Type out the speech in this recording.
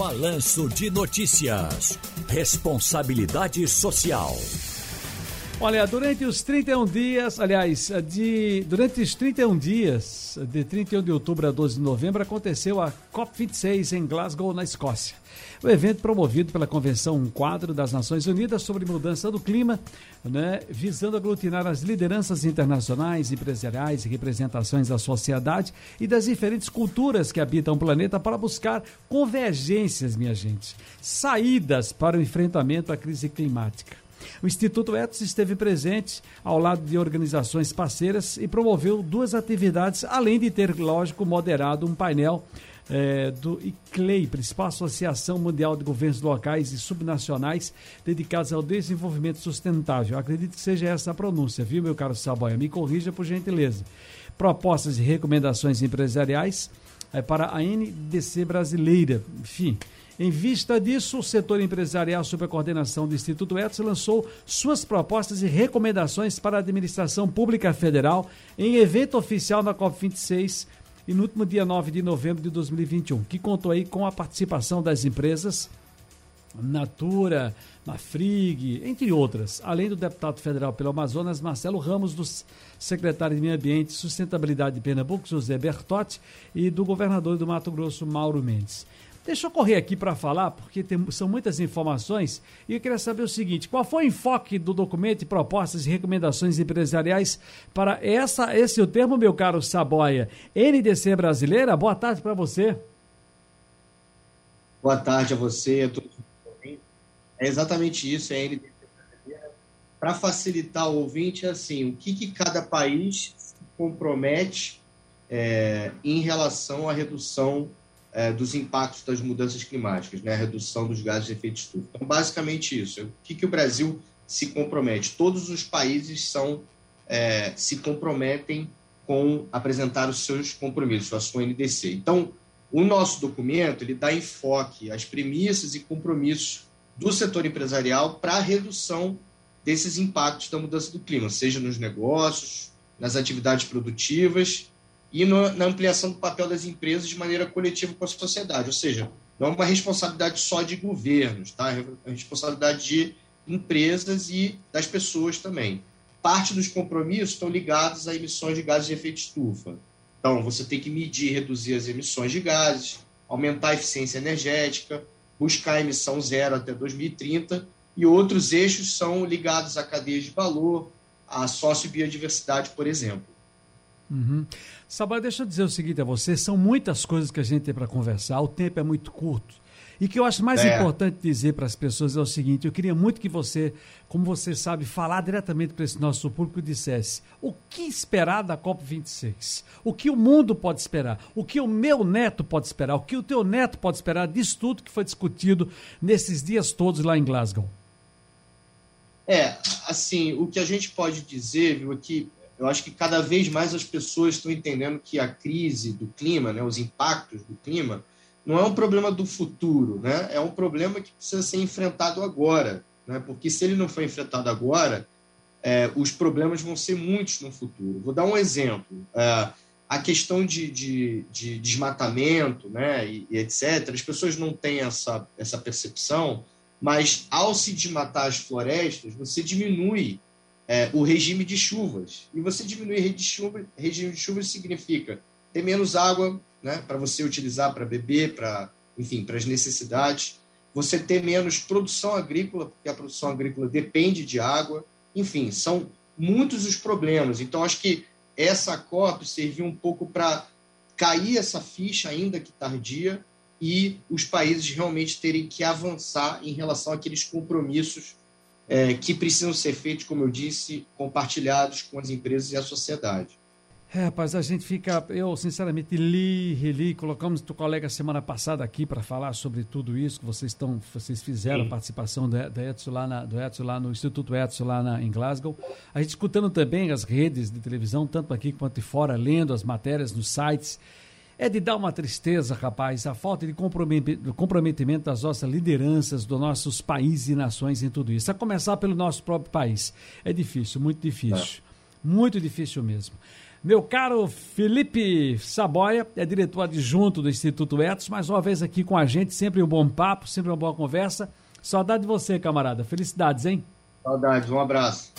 Balanço de Notícias. Responsabilidade Social. Olha, durante os 31 dias, aliás, de, durante os 31 dias, de 31 de outubro a 12 de novembro, aconteceu a COP26 em Glasgow, na Escócia. O evento promovido pela Convenção Quadro das Nações Unidas sobre Mudança do Clima, né, visando aglutinar as lideranças internacionais, empresariais e representações da sociedade e das diferentes culturas que habitam o planeta para buscar convergências, minha gente, saídas para o enfrentamento à crise climática. O Instituto Etos esteve presente ao lado de organizações parceiras e promoveu duas atividades, além de ter, lógico, moderado um painel é, do ICLEI, principal Associação Mundial de Governos Locais e Subnacionais dedicados ao desenvolvimento sustentável. acredito que seja essa a pronúncia, viu, meu caro Saboia? Me corrija, por gentileza. Propostas e recomendações empresariais é, para a NDC brasileira. Enfim, em vista disso, o setor empresarial, sob a coordenação do Instituto Etos, lançou suas propostas e recomendações para a administração pública federal em evento oficial na COP26 e no último dia 9 de novembro de 2021, que contou aí com a participação das empresas Natura, Mafrig, entre outras, além do deputado federal pelo Amazonas, Marcelo Ramos, do secretário de Meio Ambiente e Sustentabilidade de Pernambuco, José Bertotti, e do governador do Mato Grosso, Mauro Mendes. Deixa eu correr aqui para falar, porque tem, são muitas informações, e eu queria saber o seguinte: qual foi o enfoque do documento e propostas e recomendações empresariais para essa, esse é o termo, meu caro Saboia, NDC brasileira? Boa tarde para você. Boa tarde a você, a todos. É exatamente isso, é a NDC brasileira. Para facilitar o ouvinte, é assim, o que, que cada país se compromete é, em relação à redução é, dos impactos das mudanças climáticas, né, a redução dos gases de efeito estufa. Então, basicamente isso. O que, que o Brasil se compromete? Todos os países são é, se comprometem com apresentar os seus compromissos, a sua NDC. Então, o nosso documento ele dá enfoque às premissas e compromissos do setor empresarial para a redução desses impactos da mudança do clima, seja nos negócios, nas atividades produtivas e no, na ampliação do papel das empresas de maneira coletiva com a sociedade. Ou seja, não é uma responsabilidade só de governos, tá? é uma responsabilidade de empresas e das pessoas também. Parte dos compromissos estão ligados a emissões de gases de efeito estufa. Então, você tem que medir e reduzir as emissões de gases, aumentar a eficiência energética, buscar a emissão zero até 2030, e outros eixos são ligados a cadeias de valor, a sociobiodiversidade, por exemplo. Uhum. Sabá, deixa eu dizer o seguinte a você: são muitas coisas que a gente tem para conversar, o tempo é muito curto. E que eu acho mais é. importante dizer para as pessoas é o seguinte: eu queria muito que você, como você sabe, falar diretamente para esse nosso público e dissesse o que esperar da COP26, o que o mundo pode esperar, o que o meu neto pode esperar, o que o teu neto pode esperar disso tudo que foi discutido nesses dias todos lá em Glasgow. É, assim, o que a gente pode dizer, viu, é que eu acho que cada vez mais as pessoas estão entendendo que a crise do clima, né, os impactos do clima, não é um problema do futuro, né? é um problema que precisa ser enfrentado agora. Né? Porque se ele não for enfrentado agora, é, os problemas vão ser muitos no futuro. Vou dar um exemplo. É, a questão de, de, de desmatamento né, e, e, etc., as pessoas não têm essa, essa percepção, mas ao se desmatar as florestas, você diminui é, o regime de chuvas. E você diminuir de, chuva, regime de chuvas significa ter menos água né, para você utilizar para beber, para enfim, para as necessidades. Você ter menos produção agrícola, porque a produção agrícola depende de água. Enfim, são muitos os problemas. Então, acho que essa COP serviu um pouco para cair essa ficha, ainda que tardia, e os países realmente terem que avançar em relação àqueles compromissos é, que precisam ser feitos, como eu disse, compartilhados com as empresas e a sociedade. É, rapaz, a gente fica. Eu, sinceramente, li, reli, colocamos o colega semana passada aqui para falar sobre tudo isso que vocês estão, vocês fizeram, Sim. a participação do, do, Edson lá na, do Edson lá no Instituto Edson lá na, em Glasgow. A gente escutando também as redes de televisão, tanto aqui quanto fora, lendo as matérias nos sites. É de dar uma tristeza, rapaz, a falta de comprometimento das nossas lideranças, dos nossos países e nações em tudo isso. A começar pelo nosso próprio país. É difícil, muito difícil. É. Muito difícil mesmo. Meu caro Felipe Saboia, é diretor adjunto do Instituto Etos, mais uma vez aqui com a gente, sempre um bom papo, sempre uma boa conversa. Saudade de você, camarada. Felicidades, hein? Saudades, um abraço.